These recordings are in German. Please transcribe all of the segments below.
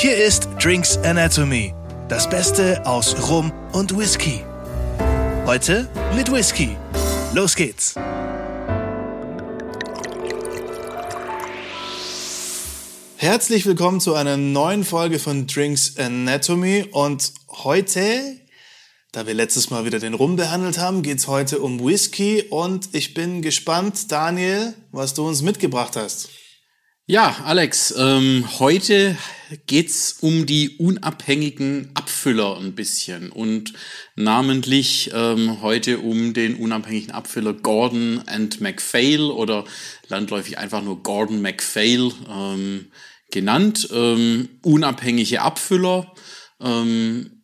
Hier ist Drinks Anatomy, das Beste aus Rum und Whisky. Heute mit Whisky. Los geht's! Herzlich willkommen zu einer neuen Folge von Drinks Anatomy und heute, da wir letztes Mal wieder den Rum behandelt haben, geht's heute um Whisky und ich bin gespannt, Daniel, was du uns mitgebracht hast. Ja, Alex, ähm, heute geht's um die unabhängigen Abfüller ein bisschen und namentlich ähm, heute um den unabhängigen Abfüller Gordon and MacPhail oder landläufig einfach nur Gordon MacPhail ähm, genannt. Ähm, unabhängige Abfüller, ähm,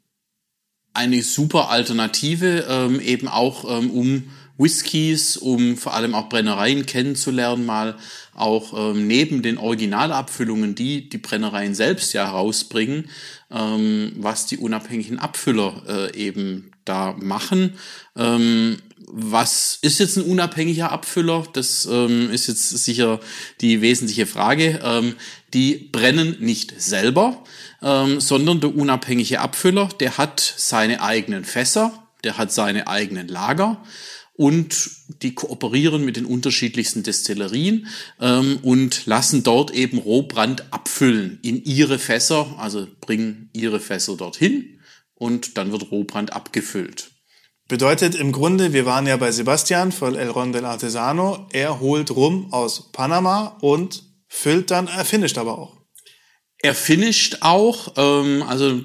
eine super Alternative, ähm, eben auch ähm, um Whiskys, um vor allem auch Brennereien kennenzulernen, mal auch ähm, neben den Originalabfüllungen, die die Brennereien selbst ja herausbringen, ähm, was die unabhängigen Abfüller äh, eben da machen. Ähm, was ist jetzt ein unabhängiger Abfüller? Das ähm, ist jetzt sicher die wesentliche Frage. Ähm, die brennen nicht selber, ähm, sondern der unabhängige Abfüller, der hat seine eigenen Fässer, der hat seine eigenen Lager und die kooperieren mit den unterschiedlichsten Destillerien ähm, und lassen dort eben Rohbrand abfüllen in ihre Fässer, also bringen ihre Fässer dorthin und dann wird Rohbrand abgefüllt. Bedeutet im Grunde, wir waren ja bei Sebastian von El Ron del Artesano, er holt rum aus Panama und füllt dann, er finisht aber auch. Er finisht auch, ähm, also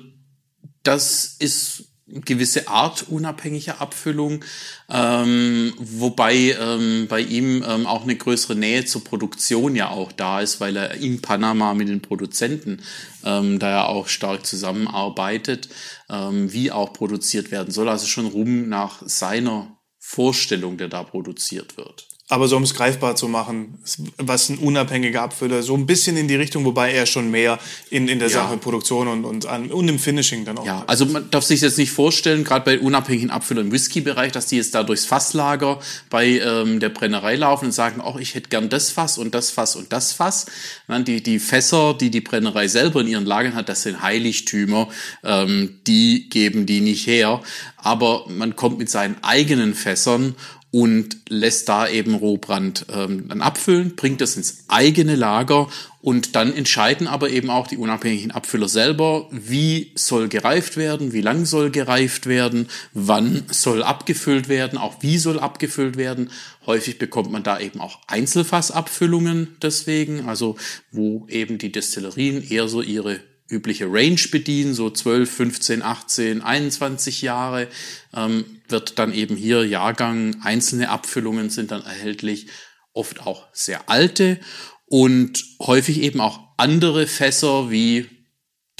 das ist gewisse Art unabhängiger Abfüllung, ähm, wobei ähm, bei ihm ähm, auch eine größere Nähe zur Produktion ja auch da ist, weil er in Panama mit den Produzenten ähm, da ja auch stark zusammenarbeitet, ähm, wie auch produziert werden soll. Also schon rum nach seiner Vorstellung, der da produziert wird. Aber so um es greifbar zu machen, was ein unabhängiger Abfüller, so ein bisschen in die Richtung, wobei er schon mehr in, in der ja. Sache Produktion und, und, an, und im Finishing dann auch. Ja, also man darf sich jetzt nicht vorstellen, gerade bei unabhängigen Abfüllern im Whisky-Bereich, dass die jetzt da durchs Fasslager bei ähm, der Brennerei laufen und sagen, ach, ich hätte gern das Fass und das Fass und das Fass. Die, die Fässer, die die Brennerei selber in ihren Lagern hat, das sind Heiligtümer, ähm, die geben die nicht her. Aber man kommt mit seinen eigenen Fässern und lässt da eben Rohbrand ähm, dann abfüllen, bringt das ins eigene Lager und dann entscheiden aber eben auch die unabhängigen Abfüller selber, wie soll gereift werden, wie lang soll gereift werden, wann soll abgefüllt werden, auch wie soll abgefüllt werden. Häufig bekommt man da eben auch Einzelfassabfüllungen deswegen, also wo eben die Destillerien eher so ihre übliche Range bedienen, so 12, 15, 18, 21 Jahre, ähm, wird dann eben hier Jahrgang, einzelne Abfüllungen sind dann erhältlich, oft auch sehr alte und häufig eben auch andere Fässer wie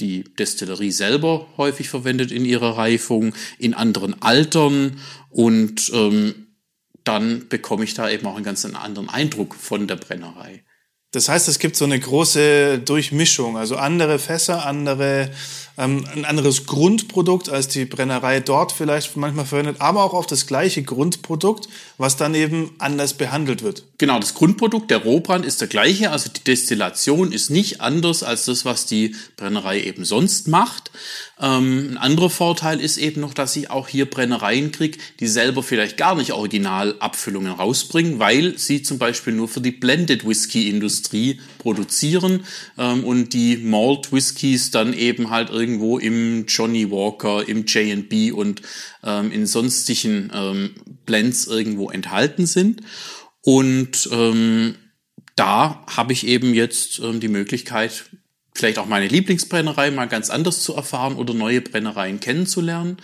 die Destillerie selber häufig verwendet in ihrer Reifung, in anderen Altern und ähm, dann bekomme ich da eben auch einen ganz anderen Eindruck von der Brennerei. Das heißt, es gibt so eine große Durchmischung, also andere Fässer, andere, ähm, ein anderes Grundprodukt als die Brennerei dort vielleicht manchmal verwendet, aber auch auf das gleiche Grundprodukt, was dann eben anders behandelt wird. Genau, das Grundprodukt, der Rohbrand ist der gleiche, also die Destillation ist nicht anders als das, was die Brennerei eben sonst macht. Ähm, ein anderer Vorteil ist eben noch, dass ich auch hier Brennereien kriege, die selber vielleicht gar nicht Originalabfüllungen rausbringen, weil sie zum Beispiel nur für die Blended Whisky Industrie produzieren ähm, und die Malt Whiskys dann eben halt irgendwo im Johnny Walker, im J&B und ähm, in sonstigen ähm, Blends irgendwo enthalten sind. Und ähm, da habe ich eben jetzt ähm, die Möglichkeit, vielleicht auch meine Lieblingsbrennerei mal ganz anders zu erfahren oder neue Brennereien kennenzulernen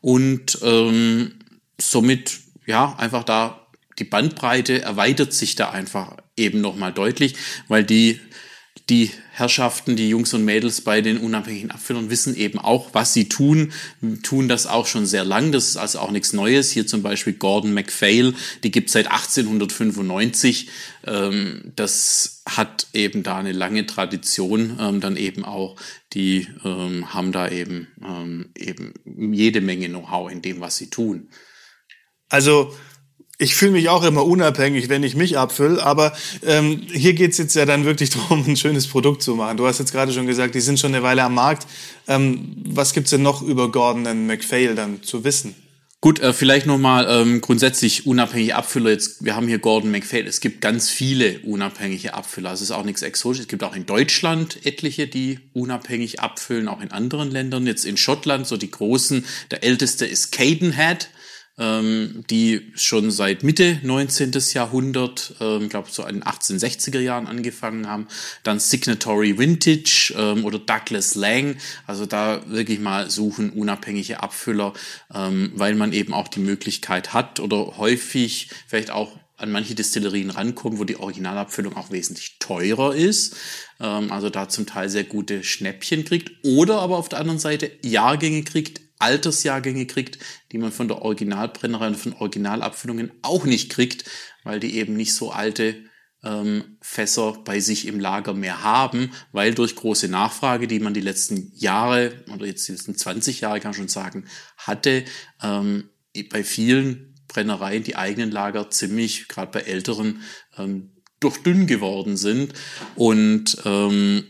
und ähm, somit ja einfach da die Bandbreite erweitert sich da einfach eben nochmal deutlich, weil die die Herrschaften, die Jungs und Mädels bei den unabhängigen Abfüllern wissen eben auch, was sie tun, tun das auch schon sehr lang. Das ist also auch nichts Neues. Hier zum Beispiel Gordon MacPhail, die gibt seit 1895. Ähm, das hat eben da eine lange Tradition. Ähm, dann eben auch, die ähm, haben da eben eben jede Menge Know-how in dem, was sie tun. Also Ich fühle mich auch immer unabhängig, wenn ich mich abfülle, aber ähm, hier geht's jetzt ja dann wirklich darum, ein schönes Produkt zu machen. Du hast jetzt gerade schon gesagt, die sind schon eine Weile am Markt. Ähm, was gibt's denn noch über Gordon und McPhail dann zu wissen? Gut, äh, vielleicht nochmal ähm, grundsätzlich unabhängige Abfüller. Jetzt, wir haben hier Gordon McPhail. Es gibt ganz viele unabhängige Abfüller. Es ist auch nichts Exotisches. Es gibt auch in Deutschland etliche, die unabhängig abfüllen, auch in anderen Ländern. Jetzt in Schottland so die großen. Der älteste ist Cadenhead ähm, die schon seit Mitte 19. Jahrhundert, ähm, glaube so in den 1860er Jahren angefangen haben. Dann Signatory Vintage ähm, oder Douglas Lang. Also da wirklich mal suchen unabhängige Abfüller, ähm, weil man eben auch die Möglichkeit hat oder häufig vielleicht auch an manche Destillerien rankommen, wo die Originalabfüllung auch wesentlich teurer ist, ähm, also da zum Teil sehr gute Schnäppchen kriegt oder aber auf der anderen Seite Jahrgänge kriegt, Altersjahrgänge kriegt, die man von der Originalbrennerei und von Originalabfüllungen auch nicht kriegt, weil die eben nicht so alte ähm, Fässer bei sich im Lager mehr haben, weil durch große Nachfrage, die man die letzten Jahre oder jetzt die letzten 20 Jahre kann man schon sagen, hatte, ähm, bei vielen Brennereien die eigenen Lager ziemlich, gerade bei älteren, ähm, durchdünn geworden sind. Und ähm,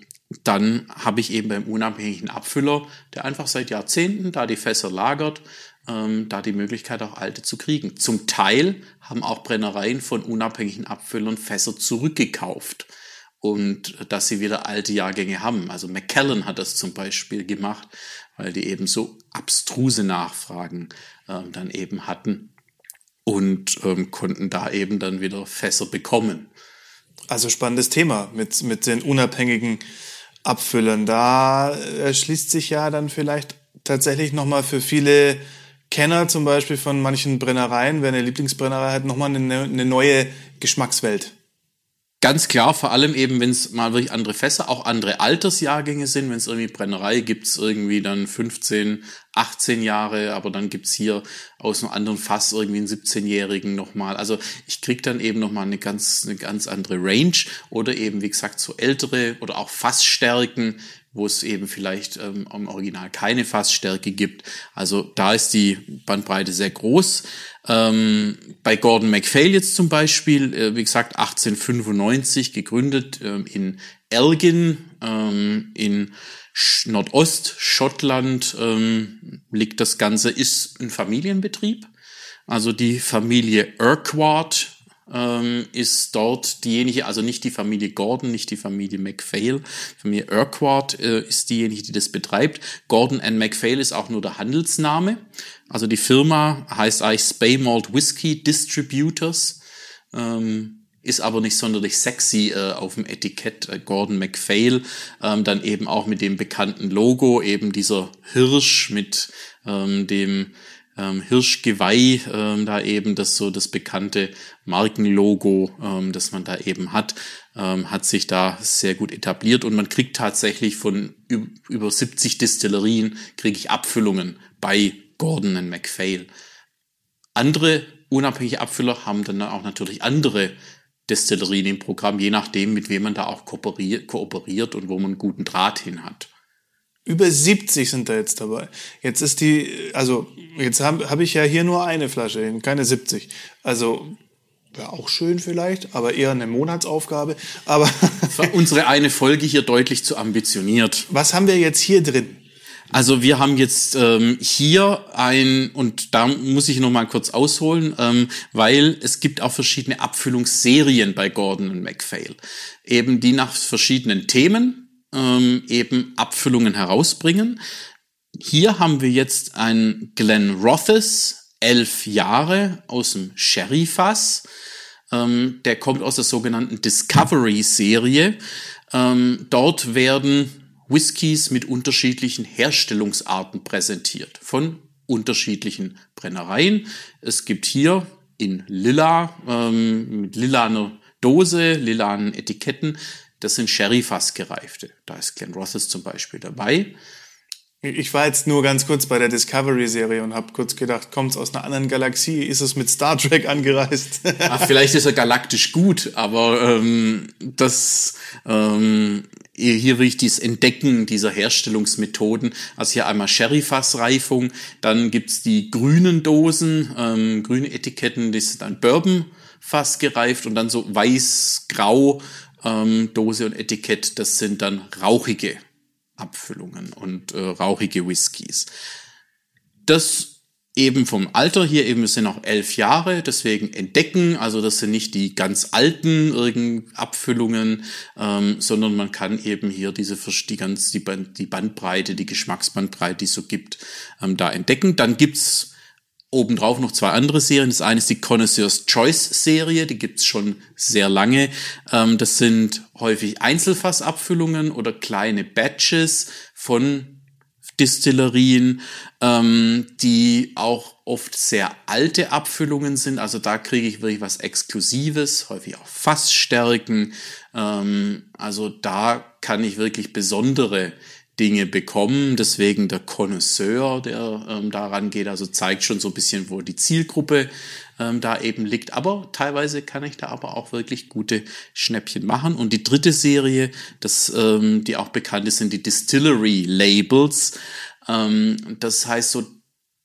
dann habe ich eben beim unabhängigen Abfüller, der einfach seit Jahrzehnten da die Fässer lagert, ähm, da die Möglichkeit auch alte zu kriegen. Zum Teil haben auch Brennereien von unabhängigen Abfüllern Fässer zurückgekauft und dass sie wieder alte Jahrgänge haben. Also McKellen hat das zum Beispiel gemacht, weil die eben so abstruse Nachfragen ähm, dann eben hatten und ähm, konnten da eben dann wieder Fässer bekommen. Also spannendes Thema mit, mit den unabhängigen abfüllen. Da erschließt sich ja dann vielleicht tatsächlich nochmal für viele Kenner zum Beispiel von manchen Brennereien, wer eine Lieblingsbrennerei hat, nochmal eine, eine neue Geschmackswelt. Ganz klar, vor allem eben, wenn es mal wirklich andere Fässer, auch andere Altersjahrgänge sind, wenn es irgendwie Brennerei gibt's irgendwie dann 15, 18 Jahre, aber dann gibt's hier aus einem anderen Fass irgendwie einen 17-Jährigen nochmal. Also ich krieg dann eben nochmal eine ganz, eine ganz andere Range oder eben, wie gesagt, so ältere oder auch Fassstärken, wo es eben vielleicht ähm, im Original keine Fassstärke gibt. Also da ist die Bandbreite sehr groß. Ähm, bei Gordon MacPhail jetzt zum Beispiel, äh, wie gesagt, 1895 gegründet ähm, in Elgin ähm, in Nordost-Schottland ähm, liegt das Ganze, ist ein Familienbetrieb. Also die Familie Urquhart ähm, ist dort diejenige, also nicht die Familie Gordon, nicht die Familie MacPhail. Familie Urquhart äh, ist diejenige, die das betreibt. Gordon and MacPhail ist auch nur der Handelsname. Also die Firma heißt eigentlich Spey Malt Whiskey Distributors. Ähm, ist aber nicht sonderlich sexy äh, auf dem Etikett äh, Gordon MacPhail, ähm, dann eben auch mit dem bekannten Logo, eben dieser Hirsch mit ähm, dem ähm, Hirschgeweih, ähm, da eben das so das bekannte Markenlogo, ähm, das man da eben hat, ähm, hat sich da sehr gut etabliert und man kriegt tatsächlich von über 70 Distillerien kriege ich Abfüllungen bei Gordon and MacPhail. Andere unabhängige Abfüller haben dann auch natürlich andere Destillerien im Programm, je nachdem, mit wem man da auch kooperiert und wo man guten Draht hin hat. Über 70 sind da jetzt dabei. Jetzt ist die, also jetzt habe hab ich ja hier nur eine Flasche, keine 70. Also wäre auch schön vielleicht, aber eher eine Monatsaufgabe. Aber unsere eine Folge hier deutlich zu ambitioniert. Was haben wir jetzt hier drin? Also wir haben jetzt ähm, hier ein, und da muss ich noch mal kurz ausholen, ähm, weil es gibt auch verschiedene Abfüllungsserien bei Gordon und MacPhail. Eben die nach verschiedenen Themen ähm, eben Abfüllungen herausbringen. Hier haben wir jetzt ein Glen Rothes, elf Jahre aus dem Sherry-Fass. Ähm, der kommt aus der sogenannten Discovery-Serie. Ähm, dort werden Whiskys mit unterschiedlichen Herstellungsarten präsentiert von unterschiedlichen Brennereien. Es gibt hier in lila, ähm, mit lilaner Dose, lilanen Etiketten, das sind Sherry-Fass gereifte. Da ist Glen Rothes zum Beispiel dabei. Ich war jetzt nur ganz kurz bei der Discovery-Serie und habe kurz gedacht, kommt es aus einer anderen Galaxie? Ist es mit Star Trek angereist? Ach, vielleicht ist er galaktisch gut, aber ähm, das ähm, hier will ich dieses Entdecken dieser Herstellungsmethoden. Also hier einmal Sherryfassreifung, dann gibt's die grünen Dosen, ähm, grüne Etiketten, das ist dann Bourbonfass gereift und dann so weiß-grau ähm, Dose und Etikett, das sind dann rauchige Abfüllungen und äh, rauchige Whiskys. Das eben vom Alter hier eben sind noch elf Jahre, deswegen entdecken, also das sind nicht die ganz alten Abfüllungen, ähm, sondern man kann eben hier diese die ganz die Bandbreite, die Geschmacksbandbreite, die es so gibt, ähm, da entdecken. Dann gibt's obendrauf noch zwei andere Serien. Das eine ist die Connoisseur's Choice Serie, die gibt's schon sehr lange. Ähm, das sind häufig Einzelfassabfüllungen oder kleine Batches von Distillerien, ähm, die auch oft sehr alte Abfüllungen sind. Also da kriege ich wirklich was Exklusives, häufig auch Fassstärken. Ähm, also da kann ich wirklich besondere Dinge bekommen. Deswegen der Connoisseur, der ähm, daran geht, also zeigt schon so ein bisschen, wo die Zielgruppe ähm, da eben liegt. Aber teilweise kann ich da aber auch wirklich gute Schnäppchen machen. Und die dritte Serie, das, ähm, die auch bekannt ist, sind die Distillery Labels. Ähm, das heißt so,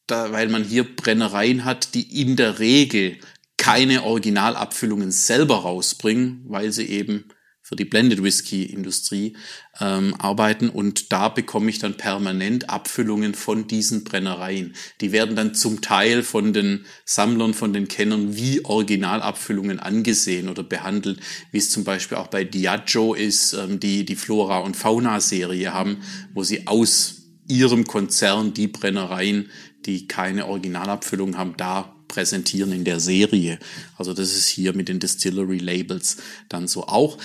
da, weil man hier Brennereien hat, die in der Regel keine Originalabfüllungen selber rausbringen, weil sie eben für die Blended Whisky Industrie ähm, arbeiten und da bekomme ich dann permanent Abfüllungen von diesen Brennereien. Die werden dann zum Teil von den Sammlern, von den Kennern wie Originalabfüllungen angesehen oder behandelt, wie es zum Beispiel auch bei Diageo ist, ähm, die die Flora und Fauna Serie haben, wo sie aus ihrem Konzern die Brennereien, die keine Originalabfüllung haben, da präsentieren in der Serie. Also das ist hier mit den Distillery Labels dann so auch.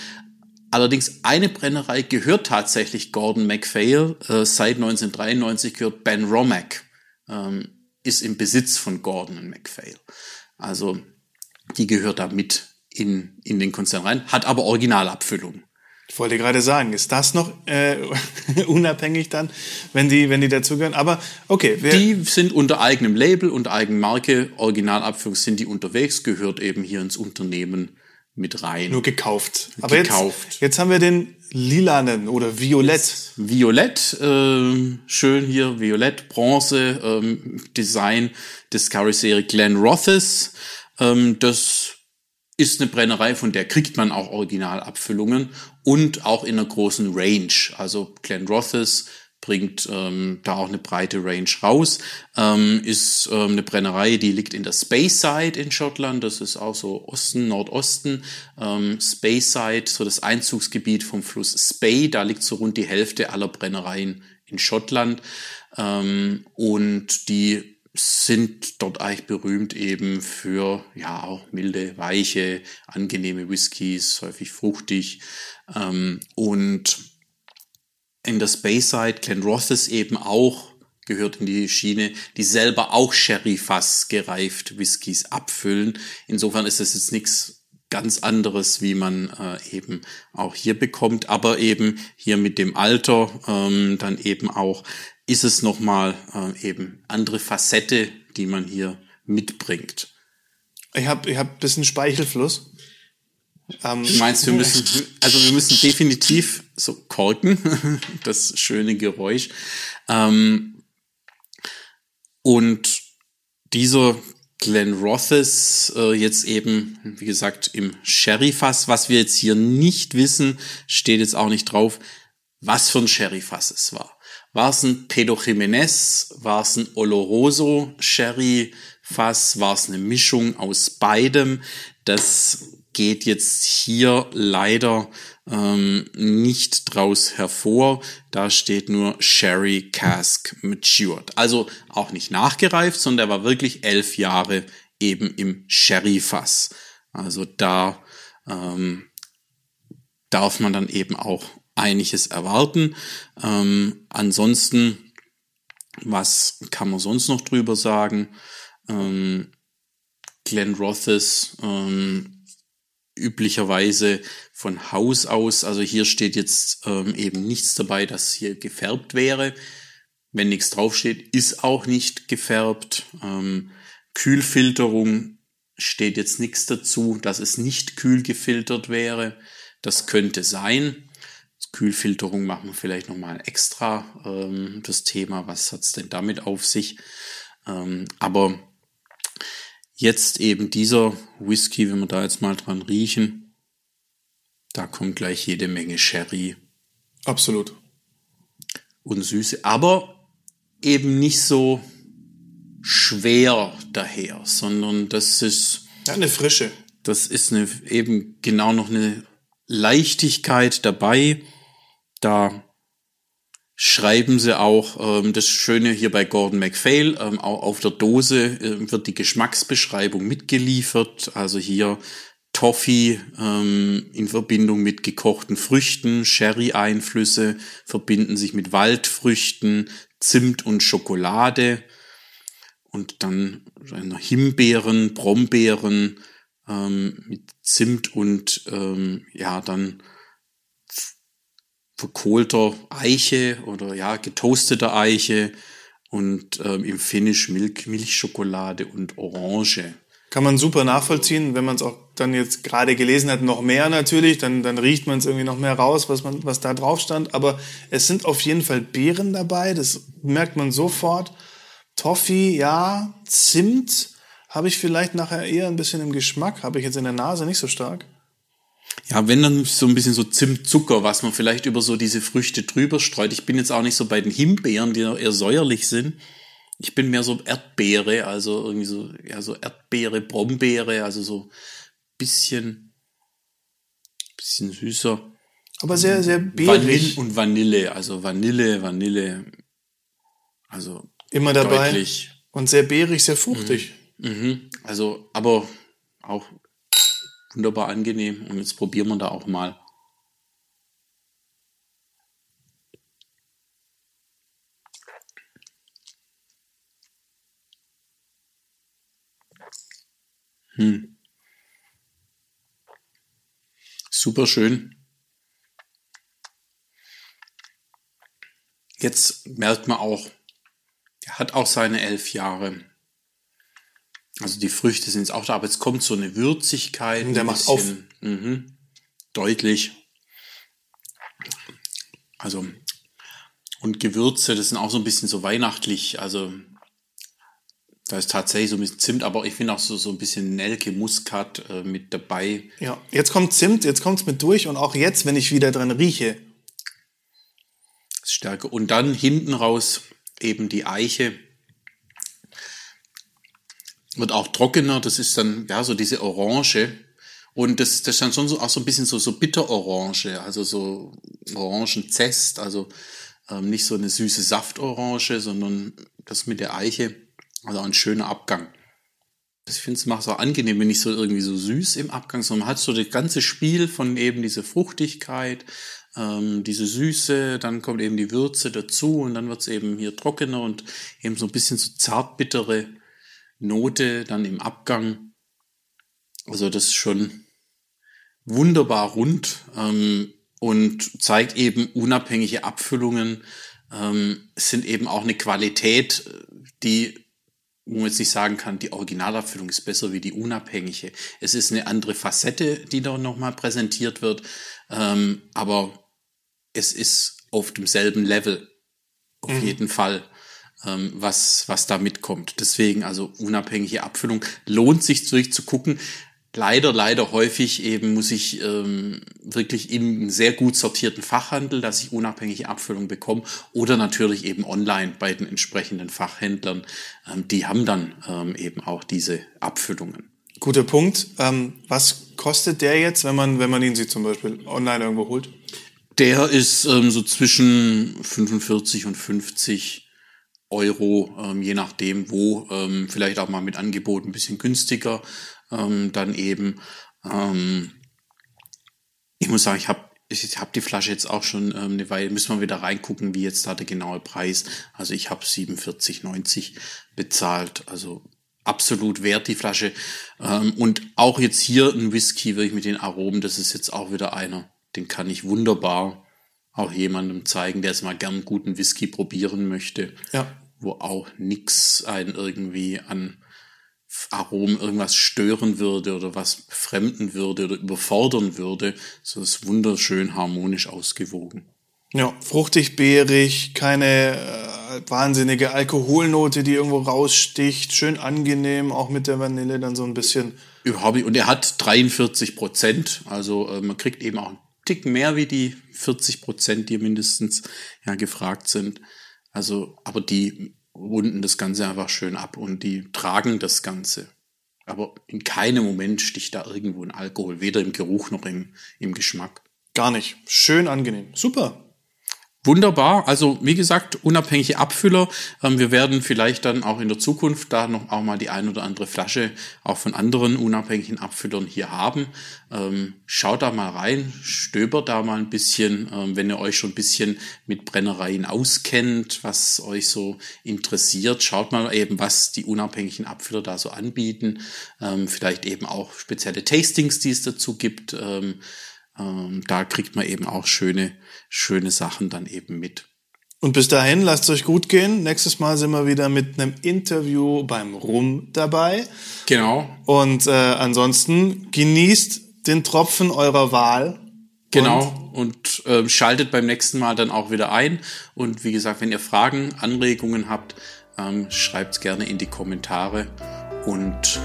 Allerdings eine Brennerei gehört tatsächlich Gordon MacPhail. Äh, seit 1993 gehört Ben Romack, ähm, ist im Besitz von Gordon und MacPhail. Also die gehört da mit in, in den Konzern rein, hat aber Originalabfüllung. Ich wollte gerade sagen, ist das noch äh, unabhängig dann, wenn die, wenn die dazugehören? Aber okay. die sind unter eigenem Label, unter eigenem Marke, Originalabfüllung sind die unterwegs, gehört eben hier ins Unternehmen mit rein. Nur gekauft. Aber gekauft. Jetzt, jetzt haben wir den lilanen oder violett. Jetzt violett, äh, schön hier, violett, Bronze, ähm, Design Discovery-Serie Glen Rothes. Ähm, das ist eine Brennerei, von der kriegt man auch Originalabfüllungen und auch in einer großen Range. Also Glen Rothes bringt ähm, da auch eine breite Range raus. Ähm, ist ähm, eine Brennerei, die liegt in der Speyside in Schottland. Das ist auch so Osten, Nordosten. Ähm, Speyside, so das Einzugsgebiet vom Fluss Spey. Da liegt so rund die Hälfte aller Brennereien in Schottland. Ähm, und die sind dort eigentlich berühmt eben für ja auch milde, weiche, angenehme Whiskys, häufig fruchtig ähm, und in der Speyside, Glen Rothes eben auch gehört in die Schiene, die selber auch Sherry-Fass gereift Whiskys abfüllen. Insofern ist es jetzt nichts ganz anderes, wie man äh, eben auch hier bekommt, aber eben hier mit dem Alter ähm, dann eben auch ist es nochmal äh, eben andere Facette, die man hier mitbringt. Ich habe ich hab bisschen Speichelfluss. Ähm, du meinst, wir müssen, also wir müssen definitiv so korken, das schöne Geräusch. Ähm, und dieser Glen Rothes äh, jetzt eben, wie gesagt, im Sherry-Fass. Was wir jetzt hier nicht wissen, steht jetzt auch nicht drauf, was für ein Sherry-Fass es war. War es ein Pedro Jimenez? War es ein Oloroso Sherry-Fass? War es eine Mischung aus beidem? Das geht jetzt hier leider ähm, nicht draus hervor. Da steht nur Sherry Cask Matured. Also auch nicht nachgereift, sondern er war wirklich elf Jahre eben im Sherry-Fass. Also da ähm, darf man dann eben auch einiges erwarten. Ähm, ansonsten, was kann man sonst noch drüber sagen? Ähm, Glenn Rothes ähm, üblicherweise von Haus aus, also hier steht jetzt ähm, eben nichts dabei, dass hier gefärbt wäre. wenn nichts draufsteht, ist auch nicht gefärbt. Ähm, Kühlfilterung steht jetzt nichts dazu, dass es nicht kühl gefiltert wäre. Das könnte sein. Kühlfilterung machen wir vielleicht nochmal extra ähm, das Thema. Was hat's denn damit auf sich? Ähm, aber jetzt eben dieser Whisky, wenn wir da jetzt mal dran riechen, da kommt gleich jede Menge Sherry. Absolut. Und Süße, aber eben nicht so schwer daher, sondern das ist. Ja, eine Frische. Das ist eine, eben genau noch eine Leichtigkeit dabei. Da schreiben sie auch ähm, das Schöne hier bei Gordon MacPhail, ähm, auch auf der Dose äh, wird die Geschmacksbeschreibung mitgeliefert. Also hier Toffee ähm, in Verbindung mit gekochten Früchten, Sherry-Einflüsse verbinden sich mit Waldfrüchten, Zimt und Schokolade und dann Himbeeren, Brombeeren ähm, mit Zimt und ähm, ja dann verkohlter Eiche oder ja getoasteter Eiche und ähm, im Finish Milch, Milchschokolade und Orange. Kann man super nachvollziehen, wenn man es auch dann jetzt gerade gelesen hat, noch mehr natürlich, dann, dann riecht man es irgendwie noch mehr raus, was, man, was da drauf stand. Aber es sind auf jeden Fall Beeren dabei, das merkt man sofort. Toffee, ja, Zimt habe ich vielleicht nachher eher ein bisschen im Geschmack, habe ich jetzt in der Nase nicht so stark. Ja, wenn dann so ein bisschen so Zimtzucker, was man vielleicht über so diese Früchte drüber streut. Ich bin jetzt auch nicht so bei den Himbeeren, die eher säuerlich sind. Ich bin mehr so Erdbeere, also irgendwie so, ja, so Erdbeere, Brombeere, also so bisschen, bisschen süßer. Aber sehr, sehr beerig. Vanille und Vanille, also Vanille, Vanille, also immer dabei. Deutlich. Und sehr beerig, sehr fruchtig. Mhm. Mhm. Also, aber auch wunderbar angenehm. Und jetzt probieren wir da auch mal. Hm. Super schön. Jetzt merkt man auch, er hat auch seine elf Jahre. Also die Früchte sind jetzt auch da, aber jetzt kommt so eine Würzigkeit. Der ein macht auf. Mh, deutlich. Also, und Gewürze, das sind auch so ein bisschen so weihnachtlich. Also, da ist tatsächlich so ein bisschen Zimt, aber ich finde auch so, so ein bisschen Nelke, Muskat äh, mit dabei. Ja, jetzt kommt Zimt, jetzt kommt es mit durch und auch jetzt, wenn ich wieder dran rieche. Stärke. Und dann hinten raus eben die Eiche wird auch trockener. Das ist dann ja so diese Orange. Und das, das ist dann schon so, auch so ein bisschen so, so Bitterorange, also so Orangenzest, also ähm, nicht so eine süße Saftorange, sondern das mit der Eiche, also ein schöner Abgang. Ich finde es macht es auch angenehm, wenn nicht so irgendwie so süß im Abgang, sondern man hat so das ganze Spiel von eben diese Fruchtigkeit, ähm, diese Süße, dann kommt eben die Würze dazu und dann wird es eben hier trockener und eben so ein bisschen so zartbittere Note dann im Abgang. Also das ist schon wunderbar rund ähm, und zeigt eben unabhängige Abfüllungen, ähm, sind eben auch eine Qualität, die wo man jetzt nicht sagen kann, die Originalabfüllung ist besser wie die unabhängige. Es ist eine andere Facette, die da nochmal präsentiert wird, ähm, aber es ist auf demselben Level, auf mhm. jeden Fall ähm, was, was da mitkommt. Deswegen also unabhängige Abfüllung lohnt sich durchzugucken. Leider, leider häufig eben muss ich ähm, wirklich einen sehr gut sortierten Fachhandel, dass ich unabhängige Abfüllung bekomme oder natürlich eben online bei den entsprechenden Fachhändlern. Ähm, die haben dann ähm, eben auch diese Abfüllungen. Guter Punkt. Ähm, was kostet der jetzt, wenn man, wenn man ihn sich zum Beispiel online irgendwo holt? Der ist ähm, so zwischen 45 und 50 Euro, ähm, je nachdem wo, ähm, vielleicht auch mal mit Angebot ein bisschen günstiger, ähm, dann eben. Ähm, ich muss sagen, ich habe ich habe die Flasche jetzt auch schon ähm, eine Weile, müssen wir wieder reingucken, wie jetzt da der genaue Preis. Also ich habe 47,90 bezahlt, also absolut wert die Flasche. Ähm, und auch jetzt hier ein Whisky wirklich mit den Aromen, das ist jetzt auch wieder einer, den kann ich wunderbar auch jemandem zeigen, der es mal gern guten Whisky probieren möchte. Ja. Wo auch nix einen irgendwie an Aromen irgendwas stören würde oder was fremden würde oder überfordern würde. So ist wunderschön harmonisch ausgewogen. Ja, fruchtig, beerig, keine äh, wahnsinnige Alkoholnote, die irgendwo raussticht, schön angenehm, auch mit der Vanille dann so ein bisschen. Überhaupt nicht. Und er hat 43 Prozent, also äh, man kriegt eben auch einen Tick mehr wie die 40 Prozent, die mindestens ja gefragt sind. Also, aber die runden das Ganze einfach schön ab und die tragen das Ganze. Aber in keinem Moment sticht da irgendwo ein Alkohol, weder im Geruch noch im, im Geschmack. Gar nicht. Schön angenehm. Super. Wunderbar. Also wie gesagt, unabhängige Abfüller. Ähm, wir werden vielleicht dann auch in der Zukunft da noch auch mal die ein oder andere Flasche auch von anderen unabhängigen Abfüllern hier haben. Ähm, schaut da mal rein, stöbert da mal ein bisschen, ähm, wenn ihr euch schon ein bisschen mit Brennereien auskennt, was euch so interessiert. Schaut mal eben, was die unabhängigen Abfüller da so anbieten. Vielleicht eben auch spezielle Tastings, die es dazu gibt. Ähm, da kriegt man eben auch schöne, schöne Sachen dann eben mit. Und bis dahin, lasst es euch gut gehen. Nächstes Mal sind wir wieder mit einem Interview beim Rum dabei. Genau. Und äh, ansonsten genießt den Tropfen eurer Wahl. Genau. Und, und äh, schaltet beim nächsten Mal dann auch wieder ein. Und wie gesagt, wenn ihr Fragen, Anregungen habt, ähm, schreibt gerne in die Kommentare. Und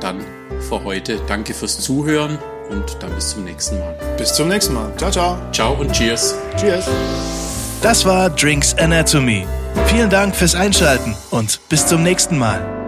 dann für heute danke fürs Zuhören und dann bis zum nächsten Mal. Bis zum nächsten Mal. Ciao, ciao. Ciao und Cheers. Cheers. Das war Drinks Anatomy. Vielen Dank fürs Einschalten und bis zum nächsten Mal.